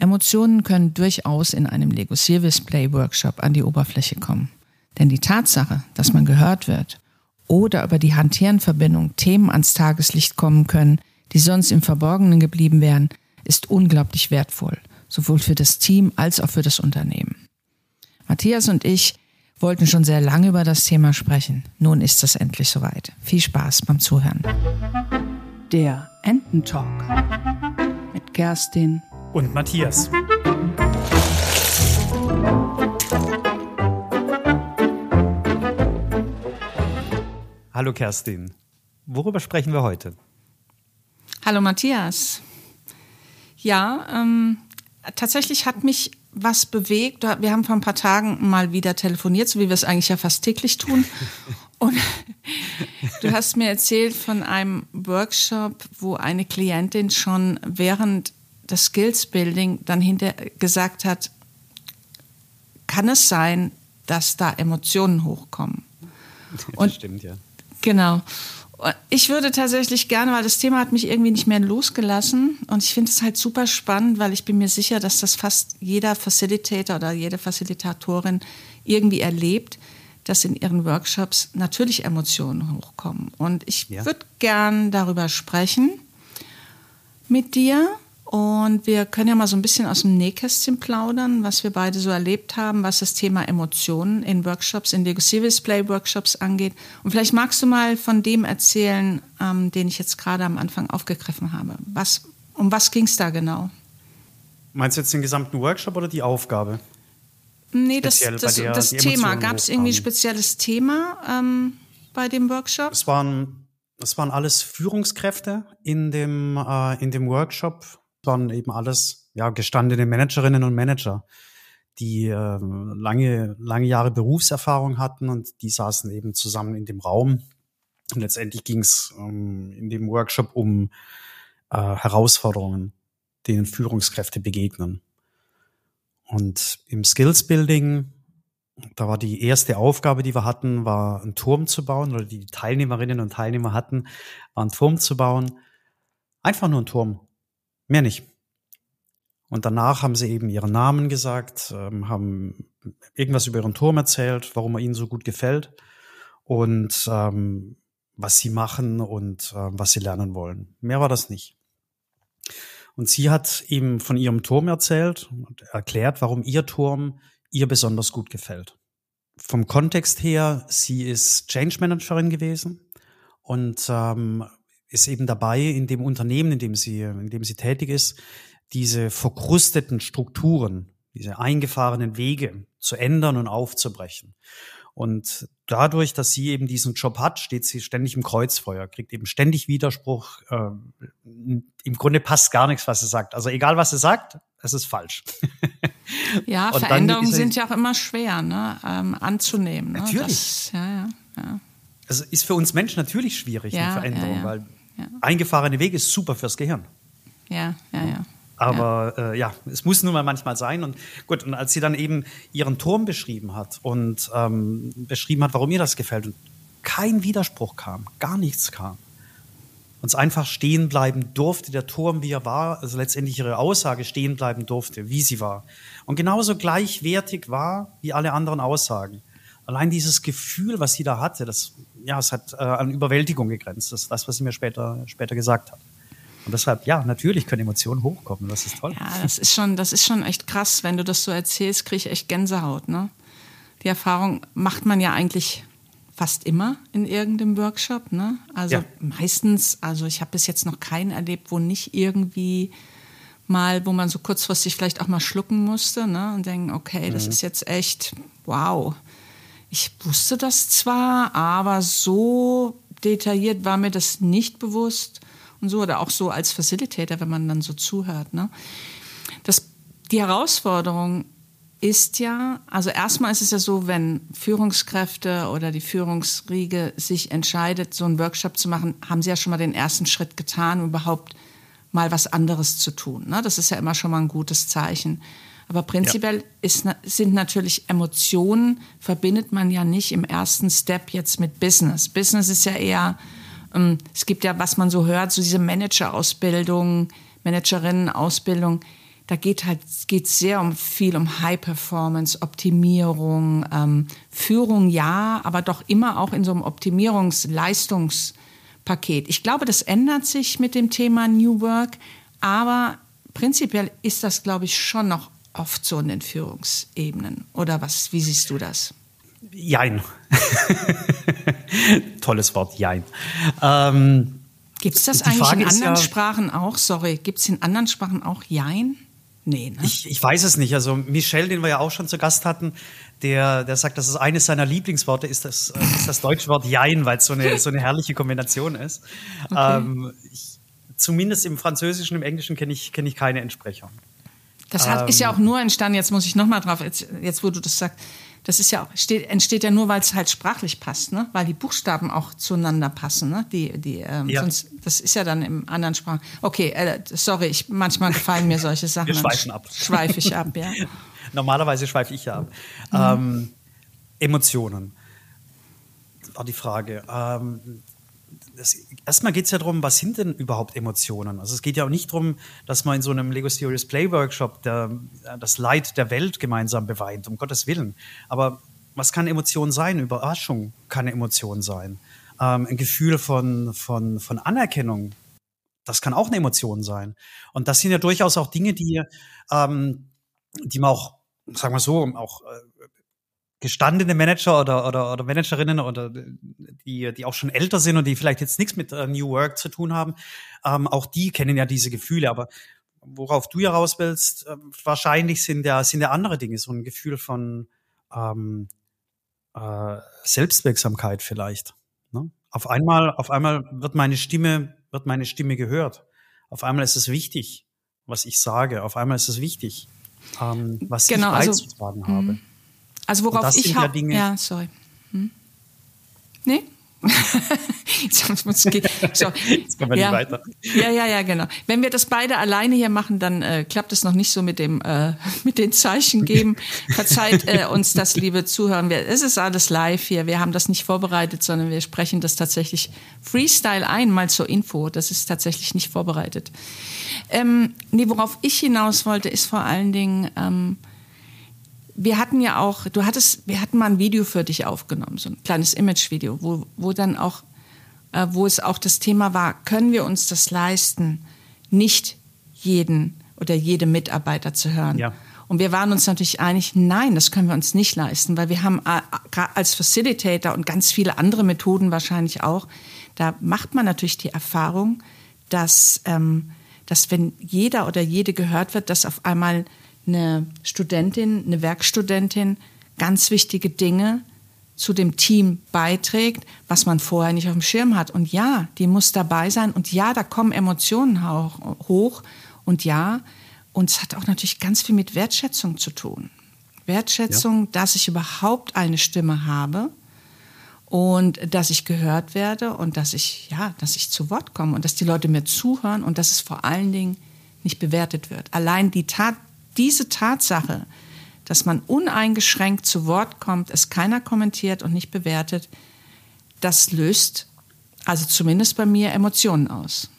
Emotionen können durchaus in einem Lego Service Play Workshop an die Oberfläche kommen. Denn die Tatsache, dass man gehört wird oder über die Hand-Hirn-Verbindung Themen ans Tageslicht kommen können, die sonst im Verborgenen geblieben wären, ist unglaublich wertvoll, sowohl für das Team als auch für das Unternehmen. Matthias und ich wollten schon sehr lange über das Thema sprechen. Nun ist es endlich soweit. Viel Spaß beim Zuhören. Der Ententalk mit Kerstin und Matthias. Hallo Kerstin, worüber sprechen wir heute? Hallo Matthias. Ja, ähm, tatsächlich hat mich was bewegt. Wir haben vor ein paar Tagen mal wieder telefoniert, so wie wir es eigentlich ja fast täglich tun. Und du hast mir erzählt von einem Workshop, wo eine Klientin schon während des Skills Building dann hinter gesagt hat, kann es sein, dass da Emotionen hochkommen? Das Und stimmt, ja. Genau. Ich würde tatsächlich gerne, weil das Thema hat mich irgendwie nicht mehr losgelassen und ich finde es halt super spannend, weil ich bin mir sicher, dass das fast jeder Facilitator oder jede Facilitatorin irgendwie erlebt, dass in ihren Workshops natürlich Emotionen hochkommen. Und ich ja. würde gern darüber sprechen mit dir und wir können ja mal so ein bisschen aus dem Nähkästchen plaudern, was wir beide so erlebt haben, was das Thema Emotionen in Workshops, in Lego Service Play Workshops angeht. Und vielleicht magst du mal von dem erzählen, ähm, den ich jetzt gerade am Anfang aufgegriffen habe. Was, um was ging es da genau? Meinst du jetzt den gesamten Workshop oder die Aufgabe? Nee, das, das, der, das Thema. Gab es irgendwie ein spezielles Thema ähm, bei dem Workshop? Es waren, es waren alles Führungskräfte in dem, äh, in dem Workshop waren eben alles ja, gestandene Managerinnen und Manager, die äh, lange, lange Jahre Berufserfahrung hatten und die saßen eben zusammen in dem Raum. Und letztendlich ging es ähm, in dem Workshop um äh, Herausforderungen, denen Führungskräfte begegnen. Und im Skills Building, da war die erste Aufgabe, die wir hatten, war einen Turm zu bauen, oder die Teilnehmerinnen und Teilnehmer hatten, war einen Turm zu bauen. Einfach nur einen Turm. Mehr nicht. Und danach haben sie eben ihren Namen gesagt, ähm, haben irgendwas über ihren Turm erzählt, warum er ihnen so gut gefällt und ähm, was sie machen und äh, was sie lernen wollen. Mehr war das nicht. Und sie hat ihm von ihrem Turm erzählt und erklärt, warum ihr Turm ihr besonders gut gefällt. Vom Kontext her, sie ist Change Managerin gewesen und ähm, ist eben dabei, in dem Unternehmen, in dem sie, in dem sie tätig ist, diese verkrusteten Strukturen, diese eingefahrenen Wege zu ändern und aufzubrechen. Und dadurch, dass sie eben diesen Job hat, steht sie ständig im Kreuzfeuer, kriegt eben ständig Widerspruch. Äh, Im Grunde passt gar nichts, was sie sagt. Also egal, was sie sagt, es ist falsch. Ja, Veränderungen sind ja auch immer schwer ne? ähm, anzunehmen. Ne? Natürlich. Das, ja, ja, ja. Also ist für uns Menschen natürlich schwierig, ja, eine Veränderung, ja, ja. weil ja. Eingefahrene Wege ist super fürs Gehirn. Ja, ja, ja. Aber ja. Äh, ja, es muss nun mal manchmal sein. Und gut, und als sie dann eben ihren Turm beschrieben hat und ähm, beschrieben hat, warum ihr das gefällt, und kein Widerspruch kam, gar nichts kam. Uns einfach stehen bleiben durfte, der Turm, wie er war, also letztendlich ihre Aussage stehen bleiben durfte, wie sie war. Und genauso gleichwertig war wie alle anderen Aussagen. Allein dieses Gefühl, was sie da hatte, das ja, es hat äh, an Überwältigung gegrenzt. Das ist das, was sie mir später, später gesagt hat. Und deshalb, ja, natürlich können Emotionen hochkommen. Das ist toll. Ja, das ist schon, das ist schon echt krass. Wenn du das so erzählst, kriege ich echt Gänsehaut. Ne? Die Erfahrung macht man ja eigentlich fast immer in irgendeinem Workshop. Ne? Also ja. meistens, also ich habe bis jetzt noch keinen erlebt, wo nicht irgendwie mal, wo man so kurzfristig vielleicht auch mal schlucken musste ne? und denken, okay, das mhm. ist jetzt echt, wow ich wusste das zwar, aber so detailliert war mir das nicht bewusst und so oder auch so als Facilitator, wenn man dann so zuhört. Ne? Das, die Herausforderung ist ja, also erstmal ist es ja so, wenn Führungskräfte oder die Führungsriege sich entscheidet, so einen Workshop zu machen, haben sie ja schon mal den ersten Schritt getan, überhaupt mal was anderes zu tun. Ne? Das ist ja immer schon mal ein gutes Zeichen. Aber prinzipiell ja. ist, sind natürlich Emotionen, verbindet man ja nicht im ersten Step jetzt mit Business. Business ist ja eher, ähm, es gibt ja, was man so hört, so diese Manager-Ausbildung, Managerinnen-Ausbildung. da geht halt geht sehr um viel um High Performance, Optimierung, ähm, Führung ja, aber doch immer auch in so einem Optimierungsleistungspaket. Ich glaube, das ändert sich mit dem Thema New Work, aber prinzipiell ist das, glaube ich, schon noch oft so in den Führungsebenen. Oder was? Wie siehst du das? Jein. Tolles Wort, Jein. Ähm, Gibt es das eigentlich Frage in anderen ja, Sprachen auch? Sorry, gibt es in anderen Sprachen auch Jein? Nee, ne? Ich, ich weiß es nicht. Also Michel, den wir ja auch schon zu Gast hatten, der, der sagt, dass es eines seiner Lieblingsworte ist, das, äh, ist das deutsche Wort Jein, weil es so eine, so eine herrliche Kombination ist. Okay. Ähm, ich, zumindest im Französischen, im Englischen kenne ich, kenn ich keine Entsprechung. Das hat, ähm, ist ja ähm. auch nur entstanden, jetzt muss ich nochmal drauf, jetzt, jetzt wo du das sagst, das ist ja auch, steht, entsteht ja nur, weil es halt sprachlich passt, ne? weil die Buchstaben auch zueinander passen. Ne? Die, die, ähm, ja. sonst, das ist ja dann im anderen Sprachen. Okay, äh, sorry, ich, manchmal gefallen mir solche Sachen. Wir schweifen ab. Schweife ich ab, ja. Normalerweise schweife ich ja ab. Mhm. Ähm, Emotionen war die Frage. Ähm, das, erstmal geht es ja darum, was sind denn überhaupt Emotionen? Also es geht ja auch nicht darum, dass man in so einem Lego Serious Play Workshop der, das Leid der Welt gemeinsam beweint, um Gottes Willen. Aber was kann Emotion sein? Überraschung kann eine Emotion sein. Ähm, ein Gefühl von, von, von Anerkennung, das kann auch eine Emotion sein. Und das sind ja durchaus auch Dinge, die, ähm, die man auch, sagen wir so, auch äh, gestandene Manager oder, oder, oder Managerinnen oder die, die auch schon älter sind und die vielleicht jetzt nichts mit uh, New Work zu tun haben, ähm, auch die kennen ja diese Gefühle. Aber worauf du ja raus willst, äh, wahrscheinlich sind ja, sind ja andere Dinge, so ein Gefühl von ähm, äh, Selbstwirksamkeit vielleicht. Ne? Auf einmal, auf einmal wird meine Stimme, wird meine Stimme gehört. Auf einmal ist es wichtig, was ich sage. Auf einmal ist es wichtig, ähm, was genau, ich also, beizutragen also, habe. Also worauf ich ja, Dinge ja, sorry. Hm? Nee? Jetzt muss ich, so. Jetzt kommen wir ja. nicht weiter. Ja, ja, ja, genau. Wenn wir das beide alleine hier machen, dann äh, klappt es noch nicht so mit dem äh, mit den Zeichen geben. Verzeiht äh, uns das, liebe Zuhörer. Es ist alles live hier. Wir haben das nicht vorbereitet, sondern wir sprechen das tatsächlich Freestyle ein, mal zur Info. Das ist tatsächlich nicht vorbereitet. Ähm, nee, worauf ich hinaus wollte, ist vor allen Dingen ähm, wir hatten ja auch, du hattest, wir hatten mal ein Video für dich aufgenommen, so ein kleines Image-Video, wo, wo dann auch, äh, wo es auch das Thema war, können wir uns das leisten, nicht jeden oder jede Mitarbeiter zu hören? Ja. Und wir waren uns natürlich einig, nein, das können wir uns nicht leisten, weil wir haben äh, als Facilitator und ganz viele andere Methoden wahrscheinlich auch, da macht man natürlich die Erfahrung, dass, ähm, dass wenn jeder oder jede gehört wird, dass auf einmal eine Studentin, eine Werkstudentin ganz wichtige Dinge zu dem Team beiträgt, was man vorher nicht auf dem Schirm hat. Und ja, die muss dabei sein. Und ja, da kommen Emotionen hoch. Und ja, und es hat auch natürlich ganz viel mit Wertschätzung zu tun. Wertschätzung, ja. dass ich überhaupt eine Stimme habe und dass ich gehört werde und dass ich, ja, dass ich zu Wort komme und dass die Leute mir zuhören und dass es vor allen Dingen nicht bewertet wird. Allein die Tat, diese Tatsache, dass man uneingeschränkt zu Wort kommt, es keiner kommentiert und nicht bewertet, das löst also zumindest bei mir Emotionen aus.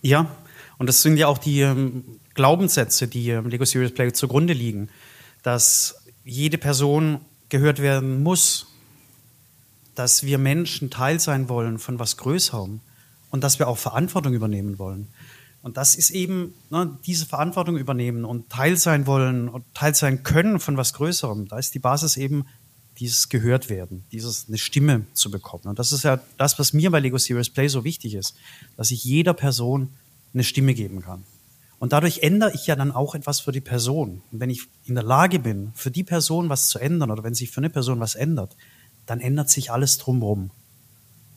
Ja, und das sind ja auch die ähm, Glaubenssätze, die ähm, Lego Serious Play zugrunde liegen, dass jede Person gehört werden muss, dass wir Menschen Teil sein wollen von was Größerem und dass wir auch Verantwortung übernehmen wollen. Und das ist eben ne, diese Verantwortung übernehmen und Teil sein wollen und Teil sein können von was Größerem. Da ist die Basis eben dieses gehört werden, dieses eine Stimme zu bekommen. Und das ist ja das, was mir bei Lego Serious Play so wichtig ist, dass ich jeder Person eine Stimme geben kann. Und dadurch ändere ich ja dann auch etwas für die Person. Und wenn ich in der Lage bin, für die Person was zu ändern oder wenn sich für eine Person was ändert, dann ändert sich alles drumherum.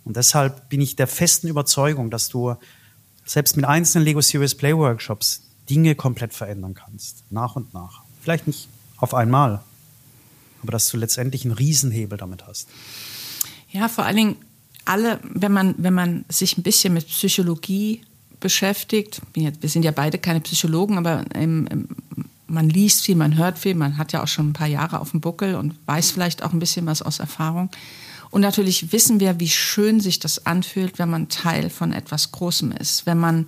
Und deshalb bin ich der festen Überzeugung, dass du selbst mit einzelnen Lego Serious Play Workshops Dinge komplett verändern kannst. Nach und nach. Vielleicht nicht auf einmal, aber dass du letztendlich einen Riesenhebel damit hast. Ja, vor allen Dingen alle, wenn man, wenn man sich ein bisschen mit Psychologie beschäftigt, wir sind ja beide keine Psychologen, aber im, im, man liest viel, man hört viel, man hat ja auch schon ein paar Jahre auf dem Buckel und weiß vielleicht auch ein bisschen was aus Erfahrung. Und natürlich wissen wir, wie schön sich das anfühlt, wenn man Teil von etwas Großem ist, wenn man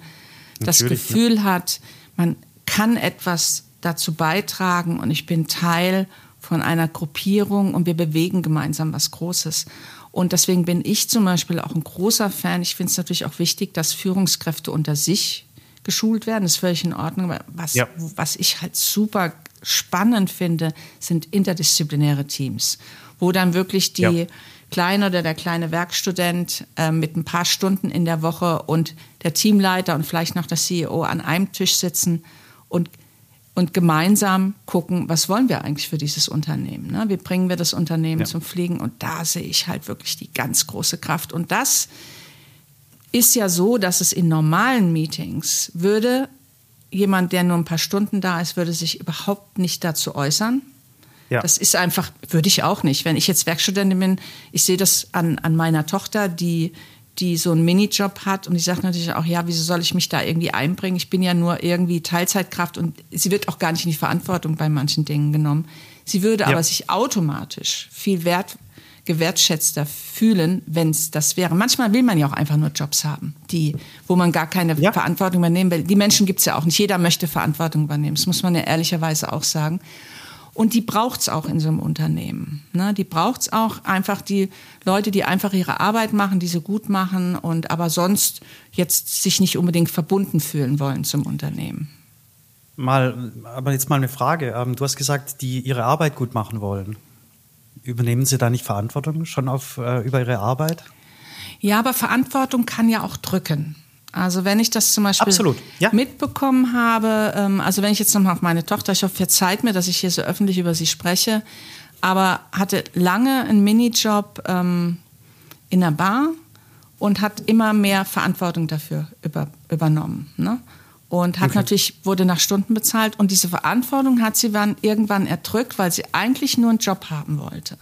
natürlich, das Gefühl ja. hat, man kann etwas dazu beitragen und ich bin Teil von einer Gruppierung und wir bewegen gemeinsam was Großes. Und deswegen bin ich zum Beispiel auch ein großer Fan. Ich finde es natürlich auch wichtig, dass Führungskräfte unter sich geschult werden. Das ist völlig in Ordnung. Was, ja. was ich halt super spannend finde, sind interdisziplinäre Teams, wo dann wirklich die ja. Kleine oder der kleine Werkstudent äh, mit ein paar Stunden in der Woche und der Teamleiter und vielleicht noch der CEO an einem Tisch sitzen und und gemeinsam gucken, was wollen wir eigentlich für dieses Unternehmen? Ne? Wie bringen wir das Unternehmen ja. zum Fliegen? Und da sehe ich halt wirklich die ganz große Kraft. Und das ist ja so, dass es in normalen Meetings würde jemand, der nur ein paar Stunden da ist, würde sich überhaupt nicht dazu äußern. Ja. Das ist einfach, würde ich auch nicht. Wenn ich jetzt Werkstudentin bin, ich sehe das an, an meiner Tochter, die die so einen Minijob hat und die sagt natürlich auch, ja, wieso soll ich mich da irgendwie einbringen? Ich bin ja nur irgendwie Teilzeitkraft und sie wird auch gar nicht in die Verantwortung bei manchen Dingen genommen. Sie würde ja. aber sich automatisch viel wert, gewertschätzter fühlen, wenn es das wäre. Manchmal will man ja auch einfach nur Jobs haben, die, wo man gar keine ja. Verantwortung übernehmen will. Die Menschen gibt es ja auch nicht. Jeder möchte Verantwortung übernehmen. Das muss man ja ehrlicherweise auch sagen. Und die braucht's auch in so einem Unternehmen. Ne? Die braucht's auch einfach die Leute, die einfach ihre Arbeit machen, die sie gut machen und aber sonst jetzt sich nicht unbedingt verbunden fühlen wollen zum Unternehmen. Mal, aber jetzt mal eine Frage. Ähm, du hast gesagt, die ihre Arbeit gut machen wollen. Übernehmen Sie da nicht Verantwortung schon auf, äh, über Ihre Arbeit? Ja, aber Verantwortung kann ja auch drücken. Also wenn ich das zum Beispiel Absolut, ja. mitbekommen habe, ähm, also wenn ich jetzt nochmal auf meine Tochter, ich hoffe, verzeiht mir, dass ich hier so öffentlich über sie spreche, aber hatte lange einen Minijob ähm, in der Bar und hat immer mehr Verantwortung dafür über, übernommen. Ne? Und hat okay. natürlich, wurde nach Stunden bezahlt und diese Verantwortung hat sie dann irgendwann erdrückt, weil sie eigentlich nur einen Job haben wollte.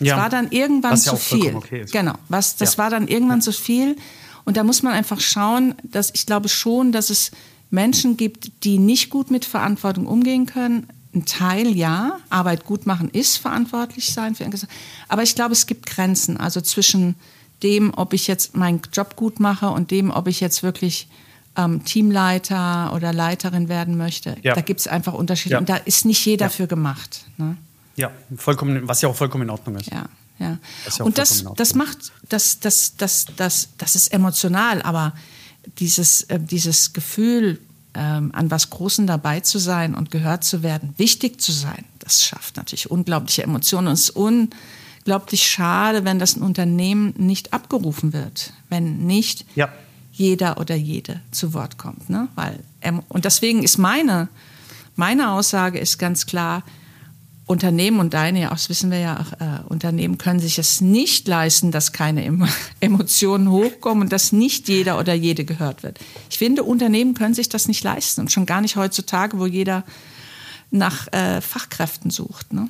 Es ja. war dann irgendwann zu ja viel. Okay genau, was, das ja. war dann irgendwann zu viel und da muss man einfach schauen, dass ich glaube schon, dass es Menschen gibt, die nicht gut mit Verantwortung umgehen können. Ein Teil ja, Arbeit gut machen ist verantwortlich sein für Aber ich glaube, es gibt Grenzen. Also zwischen dem, ob ich jetzt meinen Job gut mache und dem, ob ich jetzt wirklich ähm, Teamleiter oder Leiterin werden möchte. Ja. Da gibt es einfach Unterschiede. Ja. Und da ist nicht jeder ja. für gemacht. Ne? Ja, vollkommen, was ja auch vollkommen in Ordnung ist. Ja. Ja. Das und das, das macht, das, das, das, das, das ist emotional, aber dieses, äh, dieses Gefühl, ähm, an was Großen dabei zu sein und gehört zu werden, wichtig zu sein, das schafft natürlich unglaubliche Emotionen. Und es ist unglaublich schade, wenn das ein Unternehmen nicht abgerufen wird, wenn nicht ja. jeder oder jede zu Wort kommt. Ne? Weil, und deswegen ist meine, meine Aussage ist ganz klar, Unternehmen und deine, ja, das wissen wir ja, auch, äh, Unternehmen können sich es nicht leisten, dass keine Emotionen hochkommen und dass nicht jeder oder jede gehört wird. Ich finde, Unternehmen können sich das nicht leisten und schon gar nicht heutzutage, wo jeder nach äh, Fachkräften sucht. Ne?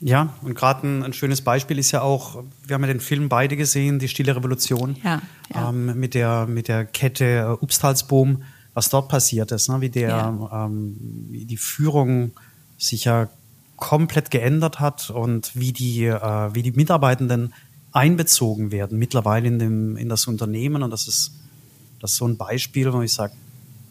Ja, und gerade ein, ein, schönes Beispiel ist ja auch, wir haben ja den Film beide gesehen, die Stille Revolution, ja, ja. Ähm, mit, der, mit der Kette äh, Upstalsboom, was dort passiert ist, ne? wie, der, ja. ähm, wie die Führung sich ja komplett geändert hat und wie die, äh, wie die Mitarbeitenden einbezogen werden mittlerweile in, dem, in das Unternehmen. Und das ist, das ist so ein Beispiel, wo ich sage,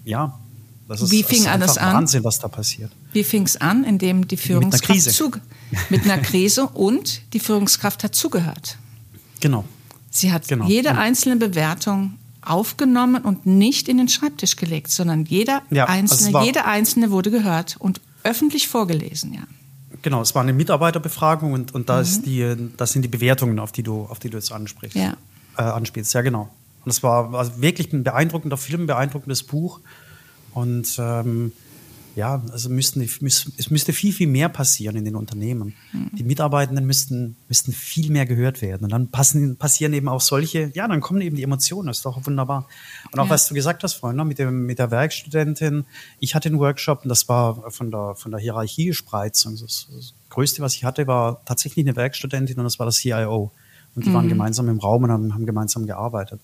ja, das ist, wie fing ist alles an? Wahnsinn, was da passiert. Wie fing es an, indem die Führungskraft mit einer mit einer Krise und die Führungskraft hat zugehört. Genau. Sie hat genau. jede einzelne Bewertung aufgenommen und nicht in den Schreibtisch gelegt, sondern jeder ja, einzelne, also jede einzelne wurde gehört und öffentlich vorgelesen, ja. Genau, es war eine Mitarbeiterbefragung und, und da mhm. ist die, das sind die Bewertungen, auf die du, auf die du jetzt ansprichst. Ja. Äh, anspielst. Ja, genau. Und es war also wirklich ein beeindruckender Film, ein beeindruckendes Buch. Und ähm, ja, also müssten, es müsste viel, viel mehr passieren in den Unternehmen. Mhm. Die Mitarbeitenden müssten, müssten viel mehr gehört werden. Und dann passen, passieren eben auch solche, ja, dann kommen eben die Emotionen, das ist doch wunderbar. Und auch ja. was du gesagt hast vorhin, ne, mit, dem, mit der Werkstudentin, ich hatte einen Workshop und das war von der, von der Hierarchiespreizung. Das, das Größte, was ich hatte, war tatsächlich eine Werkstudentin und das war das CIO. Und die mhm. waren gemeinsam im Raum und haben, haben gemeinsam gearbeitet.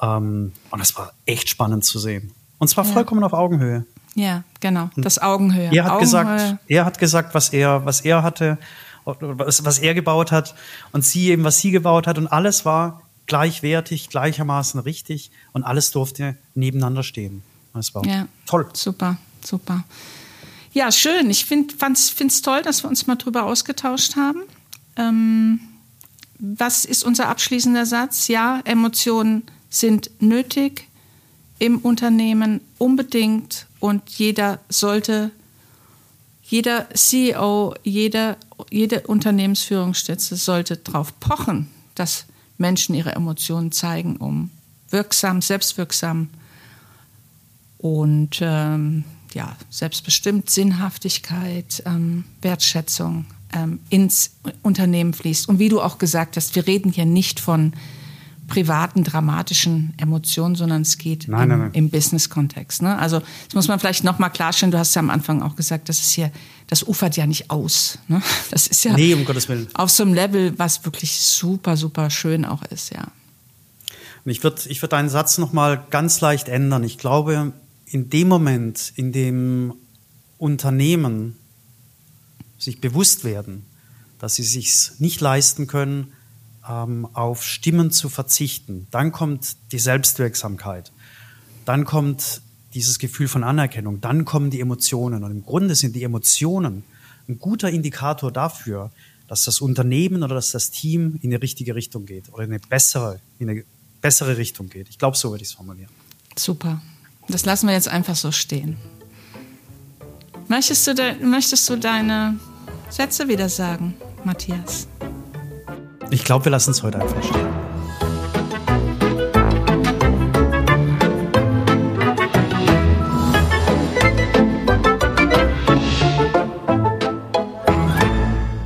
Ähm, und das war echt spannend zu sehen. Und zwar ja. vollkommen auf Augenhöhe. Ja, genau. Das Augenhöhe. Er hat Augenhöhe. gesagt, er hat gesagt, was er, was er hatte, was, was er gebaut hat und sie eben, was sie gebaut hat und alles war gleichwertig, gleichermaßen richtig und alles durfte nebeneinander stehen. Das war ja, toll. Super. super. Ja, schön. Ich finde es toll, dass wir uns mal drüber ausgetauscht haben. Ähm, was ist unser abschließender Satz? Ja, Emotionen sind nötig im Unternehmen unbedingt und jeder sollte, jeder CEO, jeder, jede Unternehmensführungsstütze sollte darauf pochen, dass Menschen ihre Emotionen zeigen, um wirksam, selbstwirksam und ähm, ja, selbstbestimmt Sinnhaftigkeit, ähm, Wertschätzung ähm, ins Unternehmen fließt. Und wie du auch gesagt hast, wir reden hier nicht von privaten, dramatischen Emotionen, sondern es geht nein, im, im Business-Kontext. Ne? Also das muss man vielleicht nochmal klarstellen. Du hast ja am Anfang auch gesagt, das ist hier, das ufert ja nicht aus. Ne? Das ist ja nee, um Gottes Willen. auf so einem Level, was wirklich super, super schön auch ist, ja. Und ich würde ich würd deinen Satz nochmal ganz leicht ändern. Ich glaube, in dem Moment, in dem Unternehmen sich bewusst werden, dass sie sich nicht leisten können, ähm, auf Stimmen zu verzichten. Dann kommt die Selbstwirksamkeit. Dann kommt dieses Gefühl von Anerkennung. Dann kommen die Emotionen. Und im Grunde sind die Emotionen ein guter Indikator dafür, dass das Unternehmen oder dass das Team in die richtige Richtung geht oder in eine bessere, in eine bessere Richtung geht. Ich glaube, so würde ich es formulieren. Super. Das lassen wir jetzt einfach so stehen. Möchtest du, de möchtest du deine Sätze wieder sagen, Matthias? Ich glaube, wir lassen es heute einfach stehen.